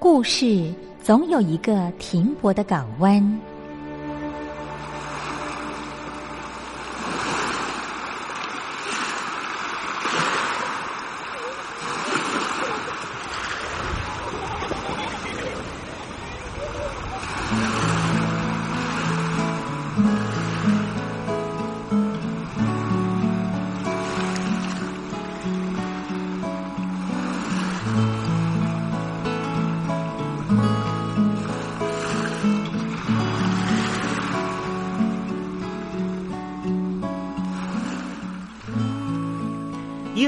故事总有一个停泊的港湾。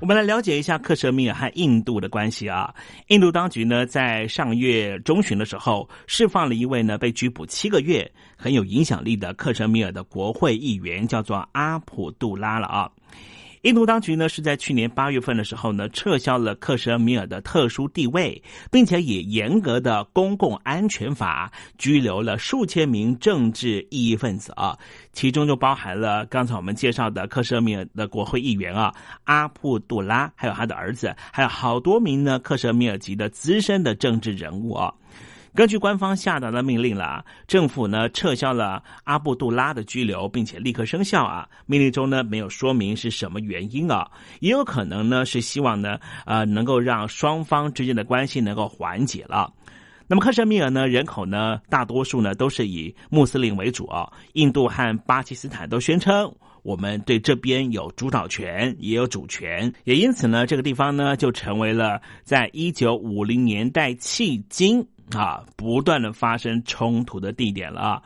我们来了解一下克什米尔和印度的关系啊。印度当局呢，在上月中旬的时候，释放了一位呢被拘捕七个月、很有影响力的克什米尔的国会议员，叫做阿普杜拉了啊。印度当局呢是在去年八月份的时候呢，撤销了克什米尔的特殊地位，并且以严格的公共安全法拘留了数千名政治异议分子啊，其中就包含了刚才我们介绍的克什米尔的国会议员啊阿布杜拉，还有他的儿子，还有好多名呢克什米尔籍的资深的政治人物啊。根据官方下达的命令了，政府呢撤销了阿布杜拉的拘留，并且立刻生效啊。命令中呢没有说明是什么原因啊，也有可能呢是希望呢呃能够让双方之间的关系能够缓解了。那么克什米尔呢人口呢大多数呢都是以穆斯林为主啊，印度和巴基斯坦都宣称我们对这边有主导权，也有主权，也因此呢这个地方呢就成为了在一九五零年代迄今。啊，不断的发生冲突的地点了啊！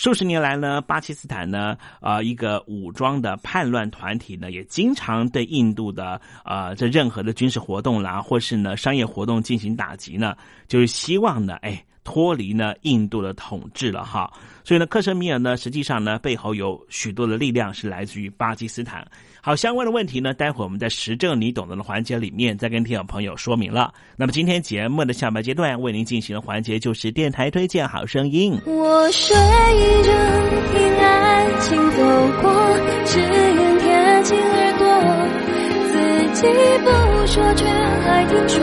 数十年来呢，巴基斯坦呢，啊，一个武装的叛乱团体呢，也经常对印度的啊这任何的军事活动啦，或是呢商业活动进行打击呢，就是希望呢，哎，脱离呢印度的统治了哈。所以呢，克什米尔呢，实际上呢，背后有许多的力量是来自于巴基斯坦。好，相关的问题呢，待会我们在实证你懂得的环节里面再跟听众朋友说明了。那么今天节目的下半阶段为您进行的环节就是电台推荐好声音。我睡着听爱情走过，只愿贴近耳朵，自己不说却还听说，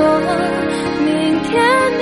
明天你，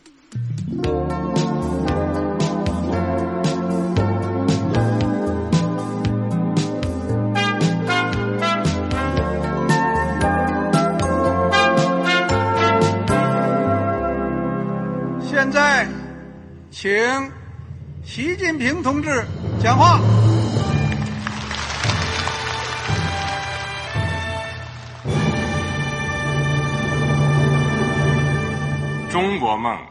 现在请习近平同志讲话。中国梦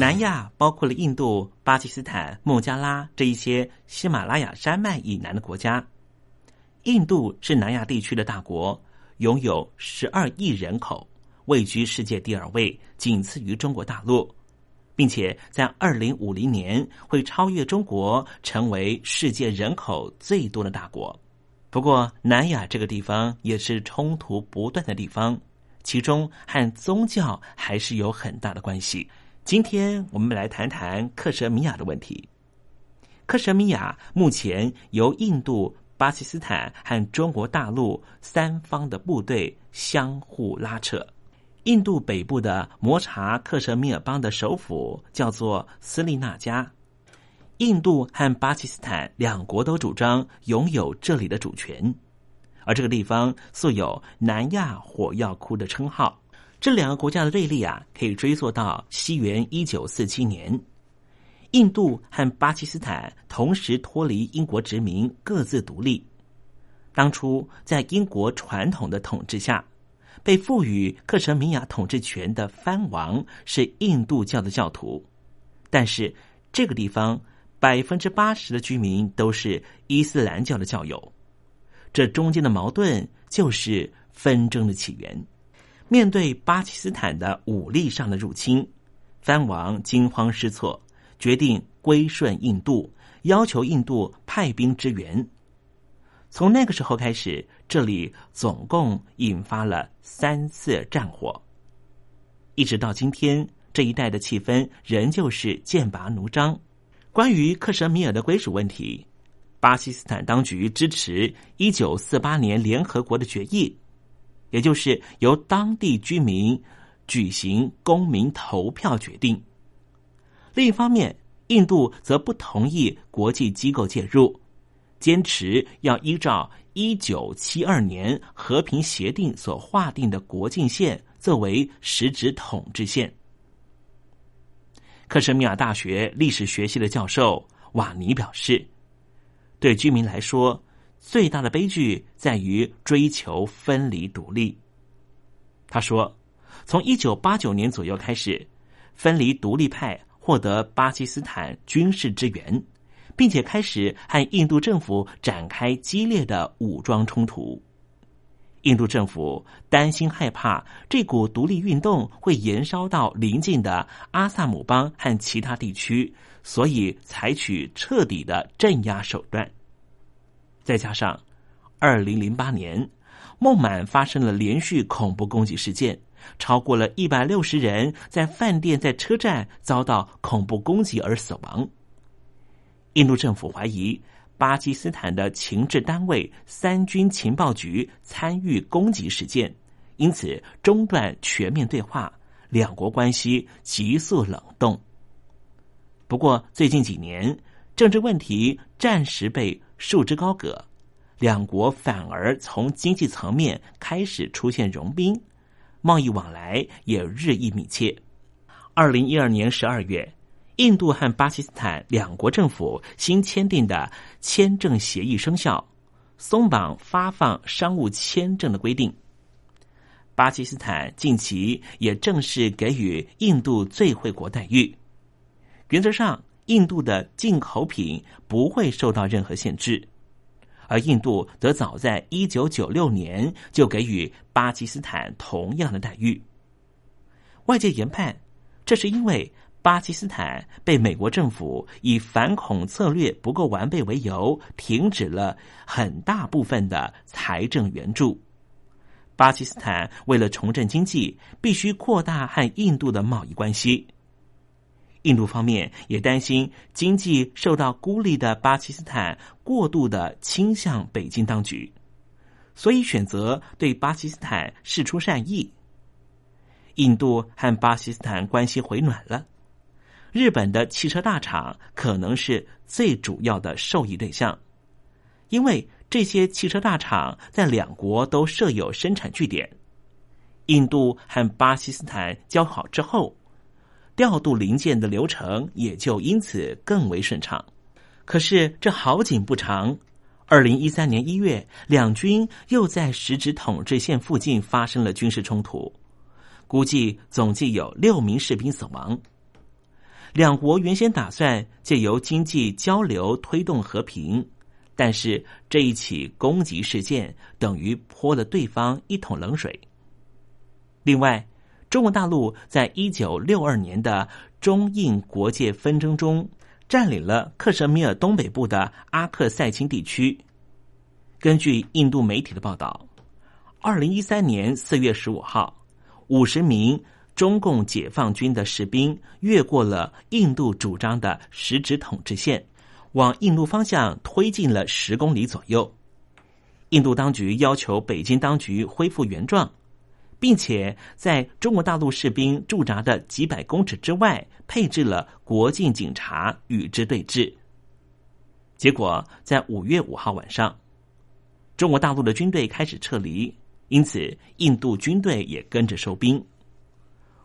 南亚包括了印度、巴基斯坦、孟加拉这一些喜马拉雅山脉以南的国家。印度是南亚地区的大国，拥有十二亿人口，位居世界第二位，仅次于中国大陆，并且在二零五零年会超越中国，成为世界人口最多的大国。不过，南亚这个地方也是冲突不断的地方，其中和宗教还是有很大的关系。今天我们来谈谈克什米亚的问题。克什米亚目前由印度、巴基斯坦和中国大陆三方的部队相互拉扯。印度北部的摩查克什米尔邦的首府叫做斯利那加。印度和巴基斯坦两国都主张拥有这里的主权，而这个地方素有“南亚火药库”的称号。这两个国家的对立啊，可以追溯到西元一九四七年，印度和巴基斯坦同时脱离英国殖民，各自独立。当初在英国传统的统治下，被赋予克什米亚统治权的藩王是印度教的教徒，但是这个地方百分之八十的居民都是伊斯兰教的教友，这中间的矛盾就是纷争的起源。面对巴基斯坦的武力上的入侵，藩王惊慌失措，决定归顺印度，要求印度派兵支援。从那个时候开始，这里总共引发了三次战火，一直到今天，这一带的气氛仍旧是剑拔弩张。关于克什米尔的归属问题，巴基斯坦当局支持一九四八年联合国的决议。也就是由当地居民举行公民投票决定。另一方面，印度则不同意国际机构介入，坚持要依照一九七二年和平协定所划定的国境线作为实质统治线。克什米尔大学历史学系的教授瓦尼表示：“对居民来说。”最大的悲剧在于追求分离独立。他说，从一九八九年左右开始，分离独立派获得巴基斯坦军事支援，并且开始和印度政府展开激烈的武装冲突。印度政府担心害怕这股独立运动会延烧到邻近的阿萨姆邦和其他地区，所以采取彻底的镇压手段。再加上，二零零八年，孟买发生了连续恐怖攻击事件，超过了一百六十人在饭店、在车站遭到恐怖攻击而死亡。印度政府怀疑巴基斯坦的情治单位三军情报局参与攻击事件，因此中断全面对话，两国关系急速冷冻。不过，最近几年政治问题暂时被。束之高阁，两国反而从经济层面开始出现融冰，贸易往来也日益密切。二零一二年十二月，印度和巴基斯坦两国政府新签订的签证协议生效，松绑发放商务签证的规定。巴基斯坦近期也正式给予印度最惠国待遇，原则上。印度的进口品不会受到任何限制，而印度则早在一九九六年就给予巴基斯坦同样的待遇。外界研判，这是因为巴基斯坦被美国政府以反恐策略不够完备为由，停止了很大部分的财政援助。巴基斯坦为了重振经济，必须扩大和印度的贸易关系。印度方面也担心经济受到孤立的巴基斯坦过度的倾向北京当局，所以选择对巴基斯坦示出善意。印度和巴基斯坦关系回暖了，日本的汽车大厂可能是最主要的受益对象，因为这些汽车大厂在两国都设有生产据点。印度和巴基斯坦交好之后，调度零件的流程也就因此更为顺畅。可是这好景不长，二零一三年一月，两军又在实质统治线附近发生了军事冲突，估计总计有六名士兵死亡。两国原先打算借由经济交流推动和平，但是这一起攻击事件等于泼了对方一桶冷水。另外，中国大陆在一九六二年的中印国界纷争中，占领了克什米尔东北部的阿克塞钦地区。根据印度媒体的报道，二零一三年四月十五号，五十名中共解放军的士兵越过了印度主张的实质统治线，往印度方向推进了十公里左右。印度当局要求北京当局恢复原状。并且在中国大陆士兵驻扎的几百公尺之外，配置了国境警察与之对峙。结果在五月五号晚上，中国大陆的军队开始撤离，因此印度军队也跟着收兵。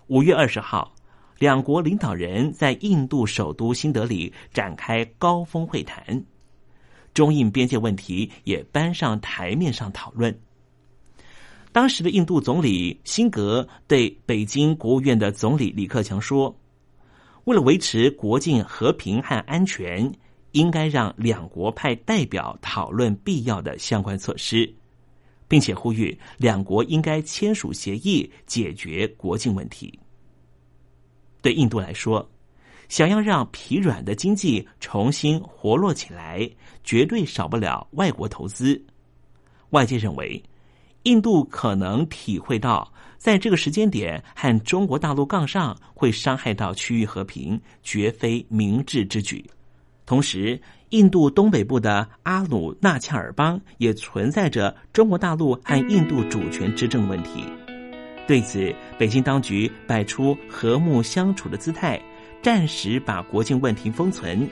五月二十号，两国领导人在印度首都新德里展开高峰会谈，中印边界问题也搬上台面上讨论。当时的印度总理辛格对北京国务院的总理李克强说：“为了维持国境和平和安全，应该让两国派代表讨论必要的相关措施，并且呼吁两国应该签署协议解决国境问题。”对印度来说，想要让疲软的经济重新活络起来，绝对少不了外国投资。外界认为。印度可能体会到，在这个时间点和中国大陆杠上会伤害到区域和平，绝非明智之举。同时，印度东北部的阿鲁纳恰尔邦也存在着中国大陆和印度主权之争问题。对此，北京当局摆出和睦相处的姿态，暂时把国境问题封存。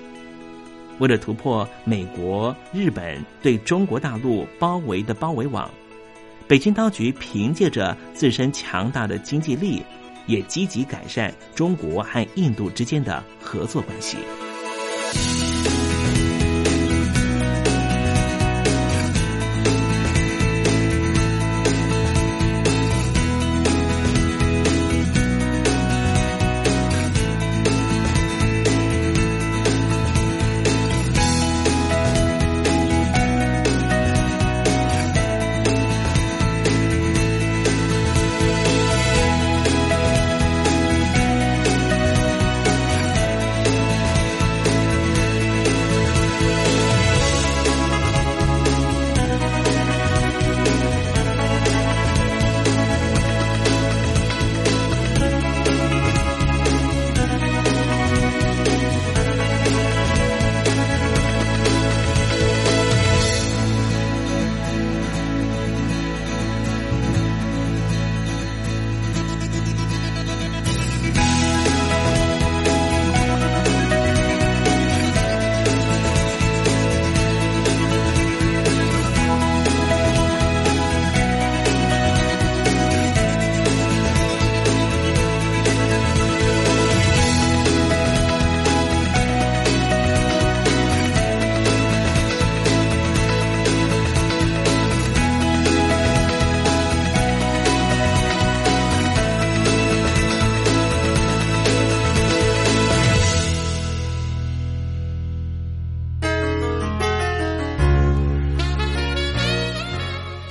为了突破美国、日本对中国大陆包围的包围网。北京当局凭借着自身强大的经济力，也积极改善中国和印度之间的合作关系。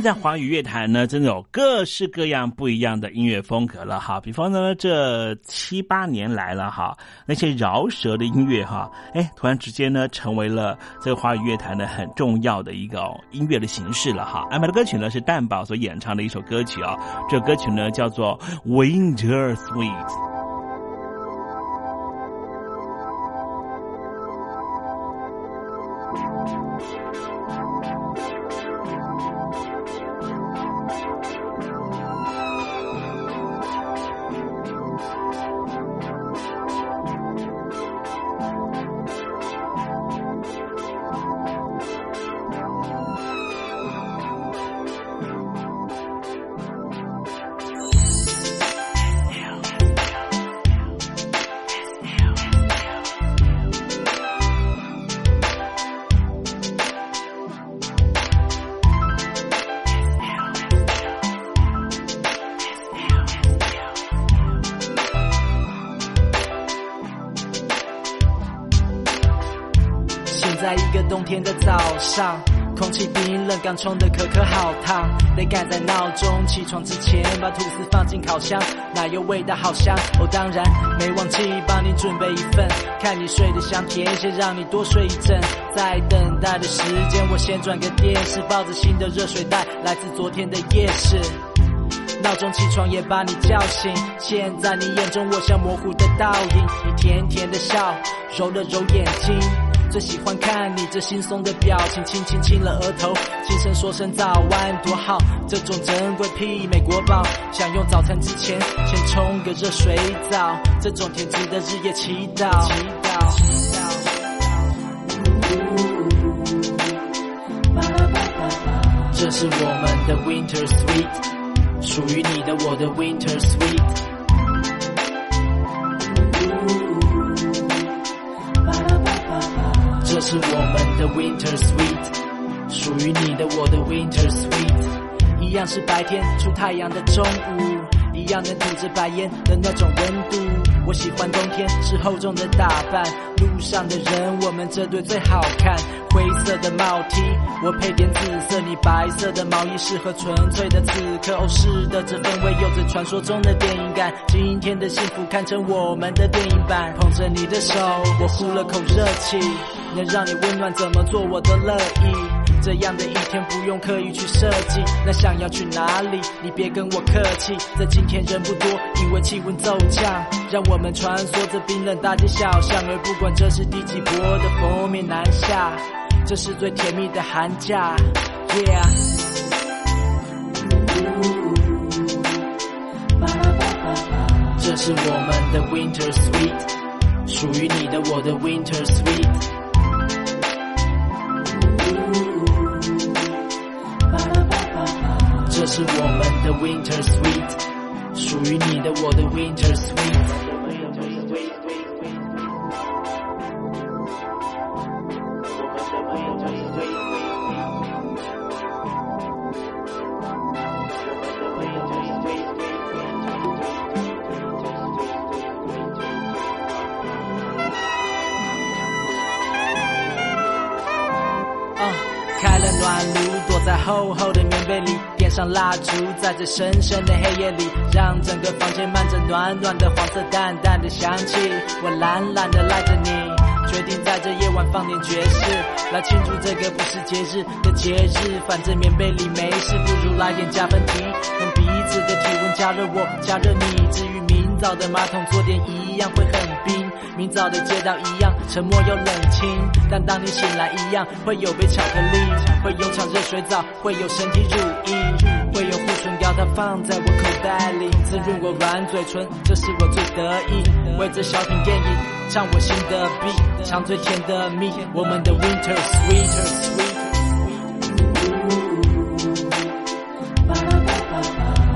在华语乐坛呢，真的有各式各样不一样的音乐风格了哈。比方呢，这七八年来了哈，那些饶舌的音乐哈，哎，突然之间呢，成为了这个华语乐坛的很重要的一个音乐的形式了哈。安排的歌曲呢是蛋宝所演唱的一首歌曲啊，这歌曲呢叫做《Winter Sweet》。上，空气冰冷，刚冲的可可好烫，得赶在闹钟起床之前把吐司放进烤箱，奶油味道好香。哦，当然没忘记帮你准备一份，看你睡得香甜，先让你多睡一阵。在等待的时间，我先转个电视，抱着新的热水袋，来自昨天的夜市。闹钟起床也把你叫醒，现在你眼中我像模糊的倒影，你甜甜的笑，揉了揉眼睛。最喜欢看你这轻松的表情，轻轻亲了额头，轻声说声早安，多好。这种珍贵媲美国宝，想用早餐之前先冲个热水澡，这种甜值得日夜祈祷。祈祷。这是我们的 Winter Sweet，属于你的我的 Winter Sweet。是我们的 Winter Sweet，属于你的我的 Winter Sweet，一样是白天出太阳的中午，一样能吐着白烟的那种温度。我喜欢冬天是厚重的打扮，路上的人我们这对最好看。灰色的帽 T，我配点紫色，你白色的毛衣适合纯粹的此刻。哦是的这氛围有着传说中的电影感，今天的幸福看成我们的电影版。捧着你的手，我呼了口热气。能让你温暖，怎么做我都乐意。这样的一天不用刻意去设计。那想要去哪里？你别跟我客气。在今天人不多，因为气温骤降，让我们穿梭在冰冷大街小巷。而不管这是第几波的封面南下，这是最甜蜜的寒假。Yeah。这是我们的 Winter Sweet，属于你的我的 Winter Sweet。这是我们的 Winter Sweet，属于你的我的 Winter Sweet。 点上蜡烛，在这深深的黑夜里，让整个房间漫着暖暖的黄色淡淡的香气。我懒懒的赖着你，决定在这夜晚放点爵士，来庆祝这个不是节日的节日。反正棉被里没事，不如来点加分题，用彼此的体温加热我，加热你。至于明早的马桶坐垫一样会很冰。明早的街道一样沉默又冷清，但当你醒来一样会有杯巧克力，会有场热水澡，会有身体乳液，会有护唇膏，它放在我口袋里，滋润我软嘴唇，这是我最得意。为这小品电影唱我心的 beat，唱最甜的蜜，我们的 Winter Sweet。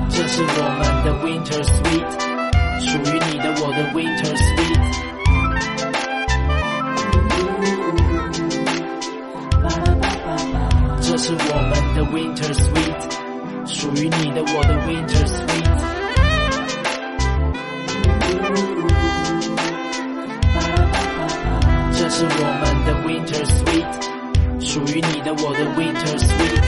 这是我们的 Winter Sweet，属于你的我的 Winter Sweet。是我们的 Winter Sweet，属于你的我的 Winter Sweet。这是我们的 Winter Sweet，属于你的我的 Winter Sweet。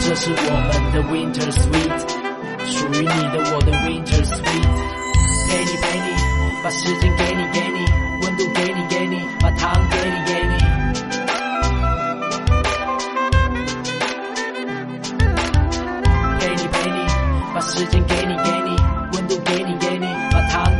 这是我们的 Winter Sweet，属于你的我的 Winter Sweet。陪你陪你，把时间给你给你。把糖给你给你。给你陪你，把时间给你给你，温度给你给你，把糖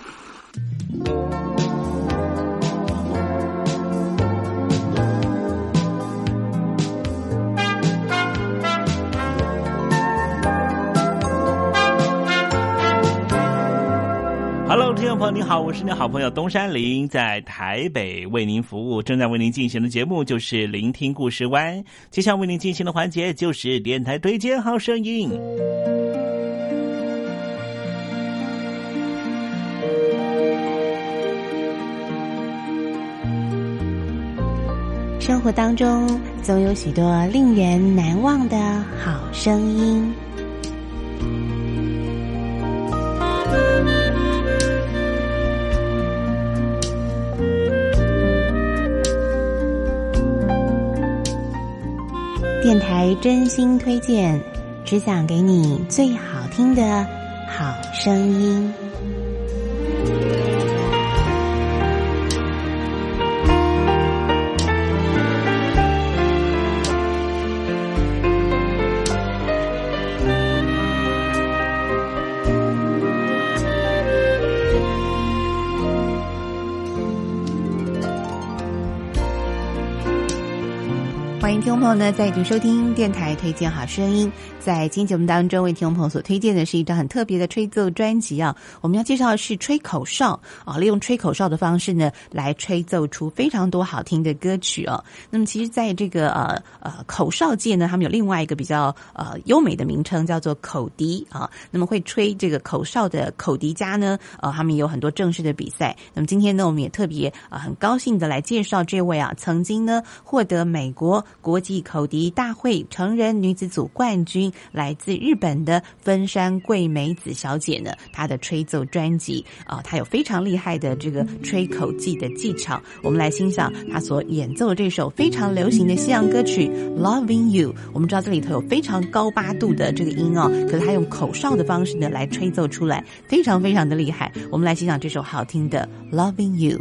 你好，我是你好朋友东山林，在台北为您服务。正在为您进行的节目就是《聆听故事湾》，接下来为您进行的环节就是电台推荐好声音。生活当中总有许多令人难忘的好声音。电台真心推荐，只想给你最好听的好声音。欢迎听众朋友呢再度收听电台推荐好声音。在今天节目当中，为听众朋友所推荐的是一张很特别的吹奏专辑啊。我们要介绍的是吹口哨啊，利用吹口哨的方式呢，来吹奏出非常多好听的歌曲哦。那么，其实在这个呃呃口哨界呢，他们有另外一个比较呃优美的名称，叫做口笛啊。那么会吹这个口哨的口笛家呢，呃，他们有很多正式的比赛。那么今天呢，我们也特别啊很高兴的来介绍这位啊，曾经呢获得美国国际口笛大会成人女子组冠军。来自日本的分山桂美子小姐呢，她的吹奏专辑啊，她有非常厉害的这个吹口技的技巧。我们来欣赏她所演奏这首非常流行的西洋歌曲《Loving You》。我们知道这里头有非常高八度的这个音哦，可是她用口哨的方式呢来吹奏出来，非常非常的厉害。我们来欣赏这首好听的《Loving You》。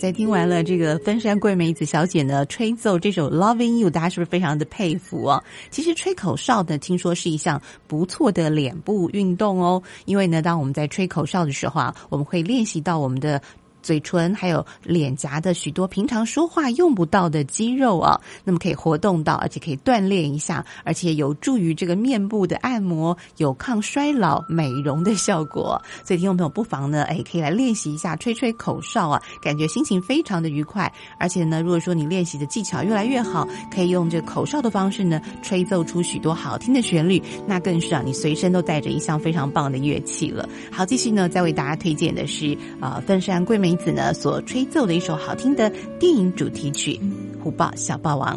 在听完了这个分山桂美子小姐呢吹奏这首《Loving You》，大家是不是非常的佩服哦？其实吹口哨呢，听说是一项不错的脸部运动哦。因为呢，当我们在吹口哨的时候啊，我们会练习到我们的。嘴唇还有脸颊的许多平常说话用不到的肌肉啊，那么可以活动到，而且可以锻炼一下，而且有助于这个面部的按摩，有抗衰老、美容的效果。所以听众朋友不妨呢，哎，可以来练习一下吹吹口哨啊，感觉心情非常的愉快。而且呢，如果说你练习的技巧越来越好，可以用这口哨的方式呢，吹奏出许多好听的旋律，那更是啊，你随身都带着一项非常棒的乐器了。好，继续呢，再为大家推荐的是啊，分山桂美。美子呢所吹奏的一首好听的电影主题曲《虎豹小霸王》。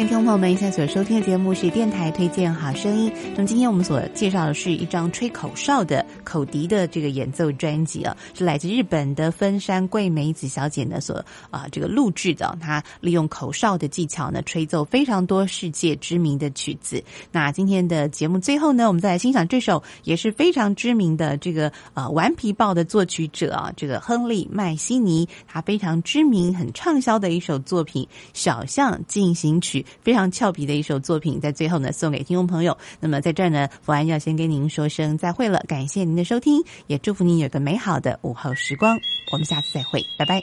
听众朋友们，现在所收听的节目是电台推荐好声音。那么今天我们所介绍的是一张吹口哨的口笛的这个演奏专辑啊，是来自日本的分山桂美子小姐呢所啊这个录制的。她利用口哨的技巧呢，吹奏非常多世界知名的曲子。那今天的节目最后呢，我们再来欣赏这首也是非常知名的这个呃《顽皮豹》的作曲者啊，这个亨利麦西尼，他非常知名、很畅销的一首作品《小象进行曲》。非常俏皮的一首作品，在最后呢送给听众朋友。那么在这儿呢，福安要先跟您说声再会了，感谢您的收听，也祝福您有个美好的午后时光。我们下次再会，拜拜。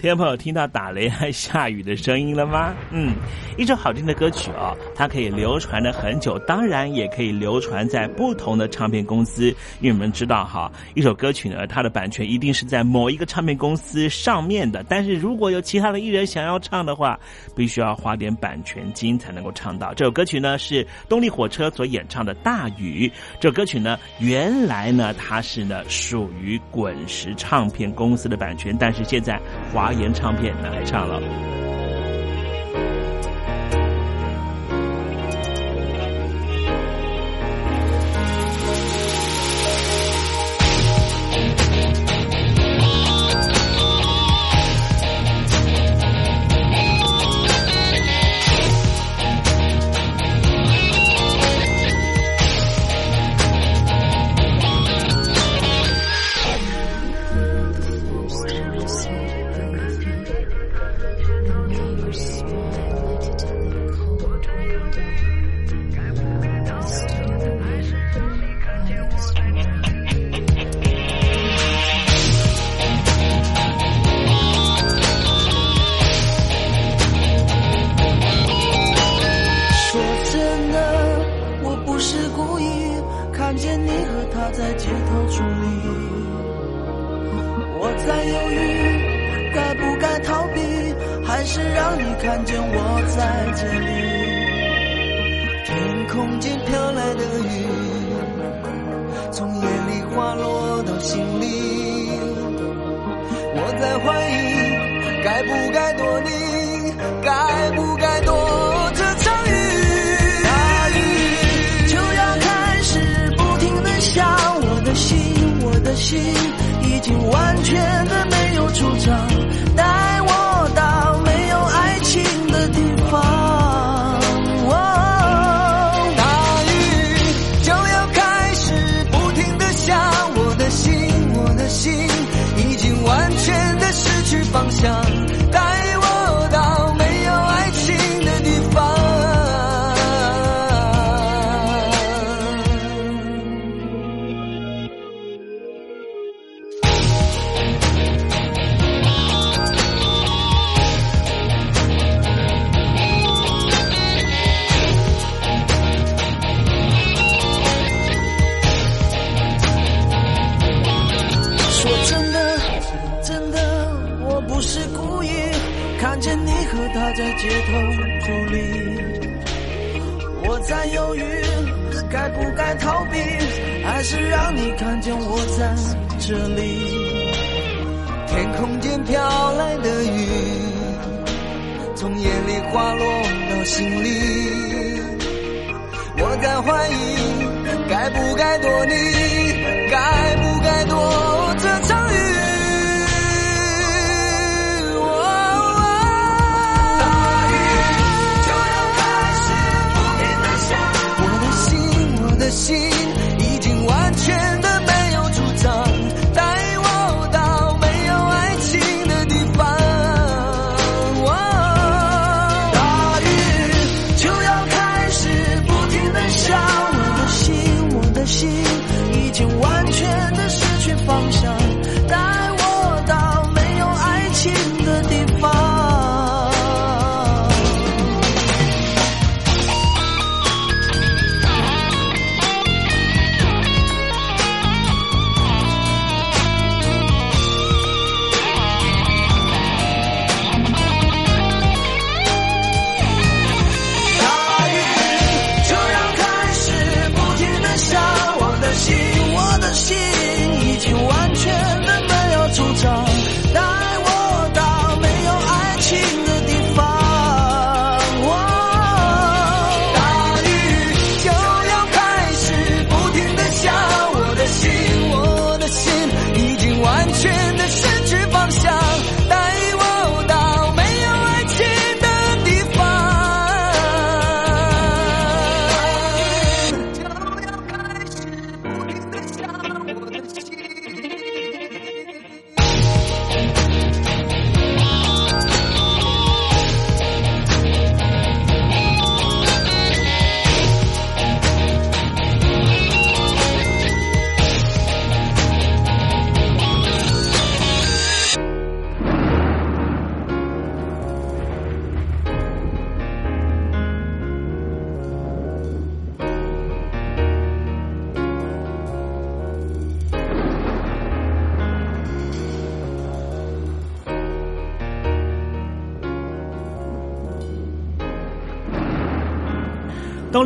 听众朋友，听到打雷还下雨的声音了吗？嗯，一首好听的歌曲哦，它可以流传的很久，当然也可以流传在不同的唱片公司。因为我们知道哈，一首歌曲呢，它的版权一定是在某一个唱片公司上面的。但是如果有其他的艺人想要唱的话，必须要花点版权金才能够唱到。这首歌曲呢是动力火车所演唱的《大雨》。这首歌曲呢，原来呢它是呢属于滚石唱片公司的版权，但是现在华。华言唱片拿来唱了。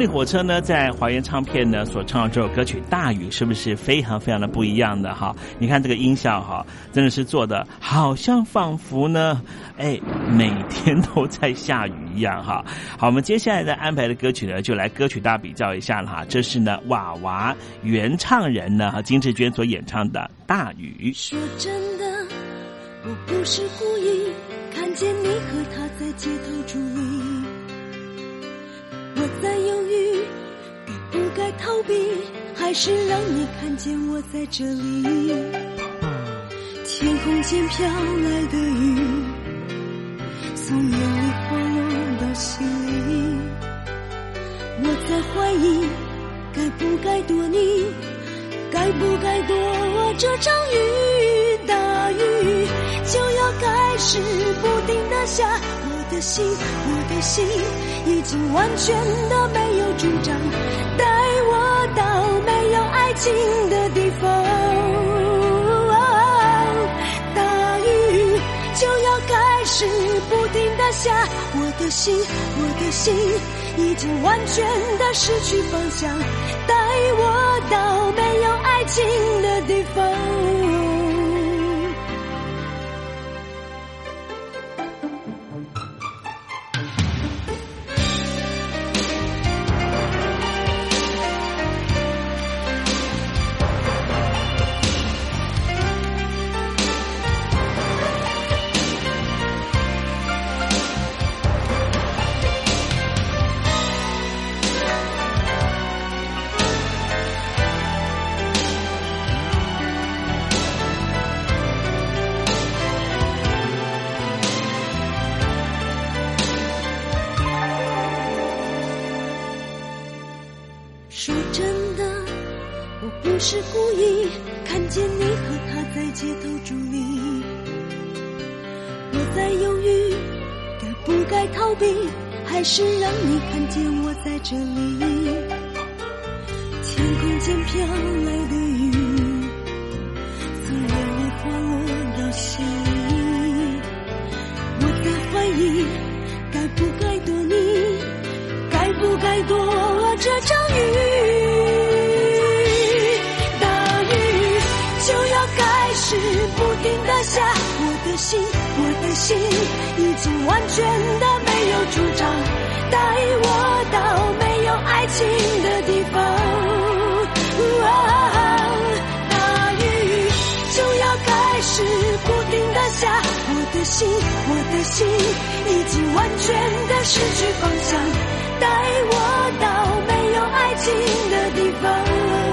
力火车呢，在华研唱片呢所唱的这首歌曲《大雨》，是不是非常非常的不一样的哈？你看这个音效哈，真的是做的好像仿佛呢，哎，每天都在下雨一样哈。好，我们接下来的安排的歌曲呢，就来歌曲大比较一下了哈。这是呢娃娃原唱人呢和金志娟所演唱的《大雨》。说真的，我不是故意看见你和他在街头伫立。在犹豫，该不该逃避，还是让你看见我在这里？天空间飘来的雨，从眼里滑落到心里。我在怀疑，该不该躲你，该不该躲这场雨？大雨就要开始不停的下。的心，我的心已经完全的没有主张，带我到没有爱情的地方。大雨就要开始不停的下，我的心，我的心已经完全的失去方向，带我到没有爱情的地方。这里。天空间飘心，我的心已经完全的失去方向。带我到没有爱情的地方。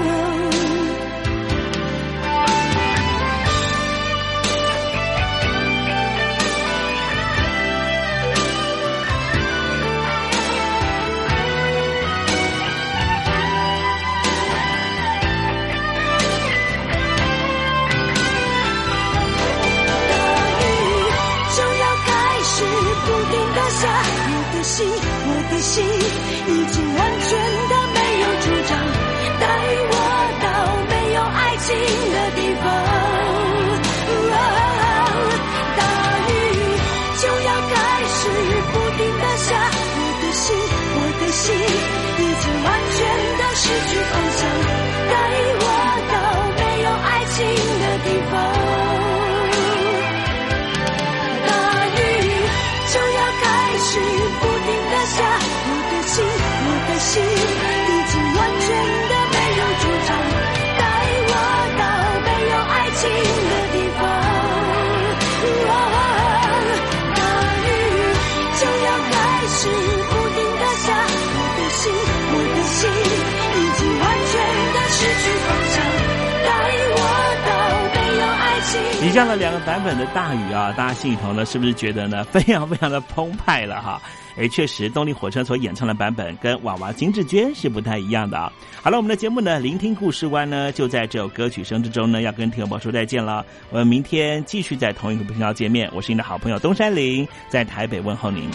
下了两个版本的大雨啊，大家心里头呢，是不是觉得呢，非常非常的澎湃了哈？哎确实，动力火车所演唱的版本跟娃娃金志娟是不太一样的啊。好了，我们的节目呢，聆听故事湾呢，就在这首歌曲声之中呢，要跟听众朋友说再见了。我们明天继续在同一个频道见面。我是你的好朋友东山林，在台北问候您。